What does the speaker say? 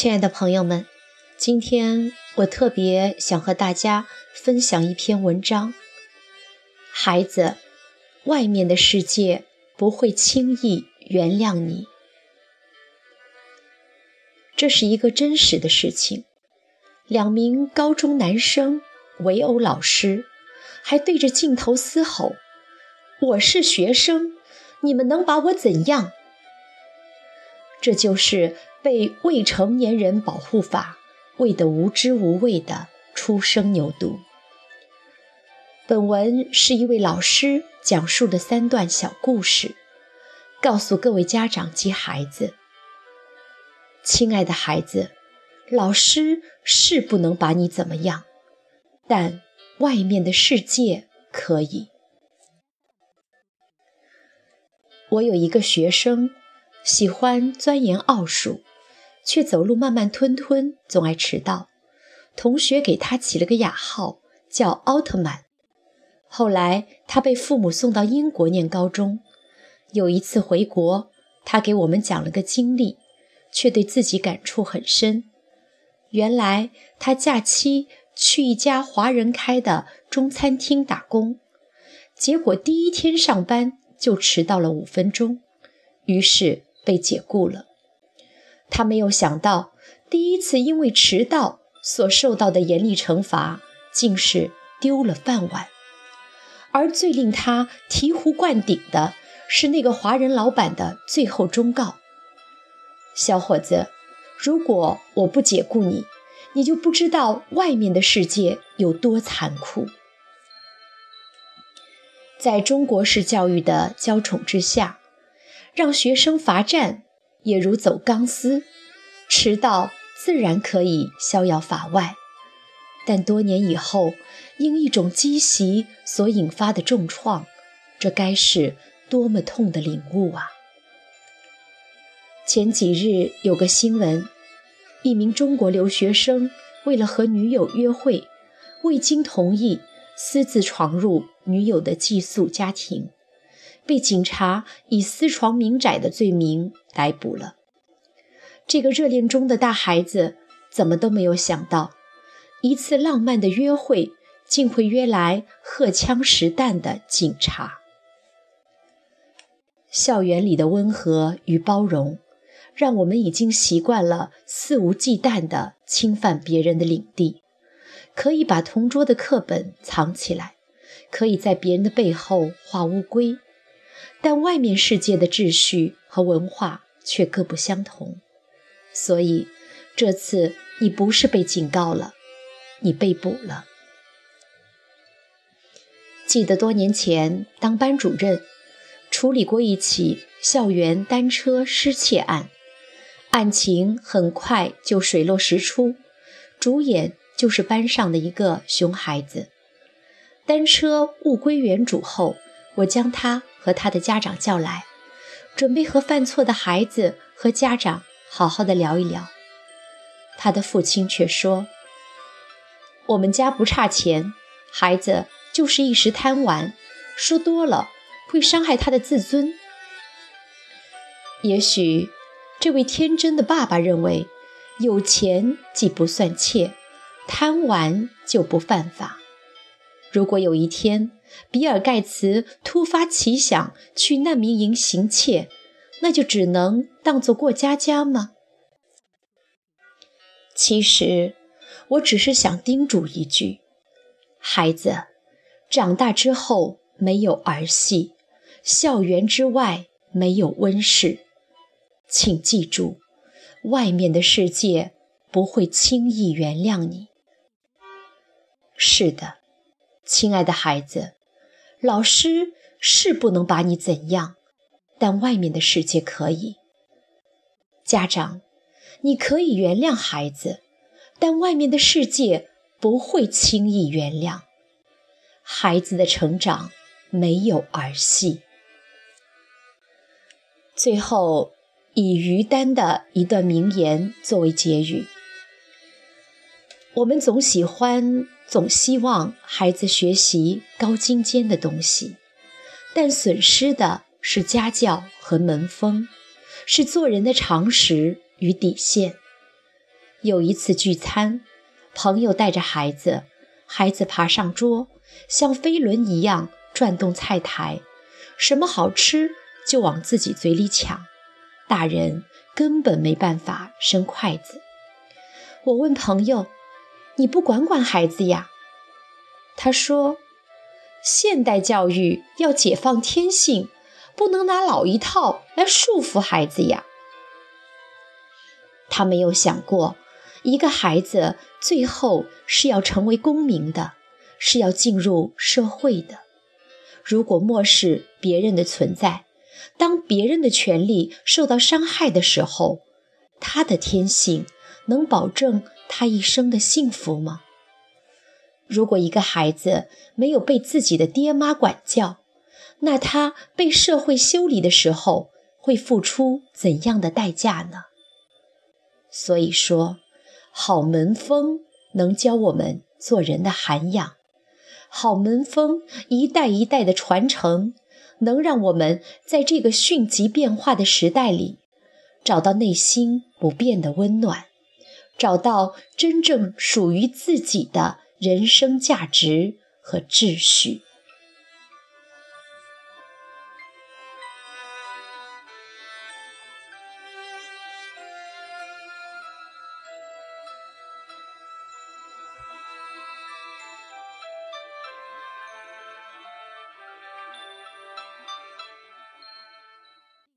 亲爱的朋友们，今天我特别想和大家分享一篇文章。孩子，外面的世界不会轻易原谅你。这是一个真实的事情。两名高中男生围殴老师，还对着镜头嘶吼：“我是学生，你们能把我怎样？”这就是被未成年人保护法喂得无知无畏的初生牛犊。本文是一位老师讲述的三段小故事，告诉各位家长及孩子：亲爱的孩子，老师是不能把你怎么样，但外面的世界可以。我有一个学生。喜欢钻研奥数，却走路慢慢吞吞，总爱迟到。同学给他起了个雅号，叫奥特曼。后来他被父母送到英国念高中。有一次回国，他给我们讲了个经历，却对自己感触很深。原来他假期去一家华人开的中餐厅打工，结果第一天上班就迟到了五分钟，于是。被解雇了，他没有想到，第一次因为迟到所受到的严厉惩罚，竟是丢了饭碗。而最令他醍醐灌顶的是那个华人老板的最后忠告：“小伙子，如果我不解雇你，你就不知道外面的世界有多残酷。”在中国式教育的娇宠之下。让学生罚站也如走钢丝，迟到自然可以逍遥法外，但多年以后因一种积习所引发的重创，这该是多么痛的领悟啊！前几日有个新闻，一名中国留学生为了和女友约会，未经同意私自闯入女友的寄宿家庭。被警察以私闯民宅的罪名逮捕了。这个热恋中的大孩子怎么都没有想到，一次浪漫的约会竟会约来荷枪实弹的警察。校园里的温和与包容，让我们已经习惯了肆无忌惮地侵犯别人的领地，可以把同桌的课本藏起来，可以在别人的背后画乌龟。但外面世界的秩序和文化却各不相同，所以这次你不是被警告了，你被捕了。记得多年前当班主任，处理过一起校园单车失窃案，案情很快就水落石出，主演就是班上的一个熊孩子。单车物归原主后，我将他。和他的家长叫来，准备和犯错的孩子和家长好好的聊一聊。他的父亲却说：“我们家不差钱，孩子就是一时贪玩，说多了会伤害他的自尊。”也许这位天真的爸爸认为，有钱既不算窃，贪玩就不犯法。如果有一天，比尔·盖茨突发奇想去难民营行窃，那就只能当做过家家吗？其实，我只是想叮嘱一句：孩子，长大之后没有儿戏，校园之外没有温室，请记住，外面的世界不会轻易原谅你。是的。亲爱的孩子，老师是不能把你怎样，但外面的世界可以。家长，你可以原谅孩子，但外面的世界不会轻易原谅。孩子的成长没有儿戏。最后，以于丹的一段名言作为结语：我们总喜欢。总希望孩子学习高精尖的东西，但损失的是家教和门风，是做人的常识与底线。有一次聚餐，朋友带着孩子，孩子爬上桌，像飞轮一样转动菜台，什么好吃就往自己嘴里抢，大人根本没办法伸筷子。我问朋友：“你不管管孩子呀？”他说：“现代教育要解放天性，不能拿老一套来束缚孩子呀。”他没有想过，一个孩子最后是要成为公民的，是要进入社会的。如果漠视别人的存在，当别人的权利受到伤害的时候，他的天性能保证他一生的幸福吗？如果一个孩子没有被自己的爹妈管教，那他被社会修理的时候会付出怎样的代价呢？所以说，好门风能教我们做人的涵养，好门风一代一代的传承，能让我们在这个迅疾变化的时代里，找到内心不变的温暖，找到真正属于自己的。人生价值和秩序。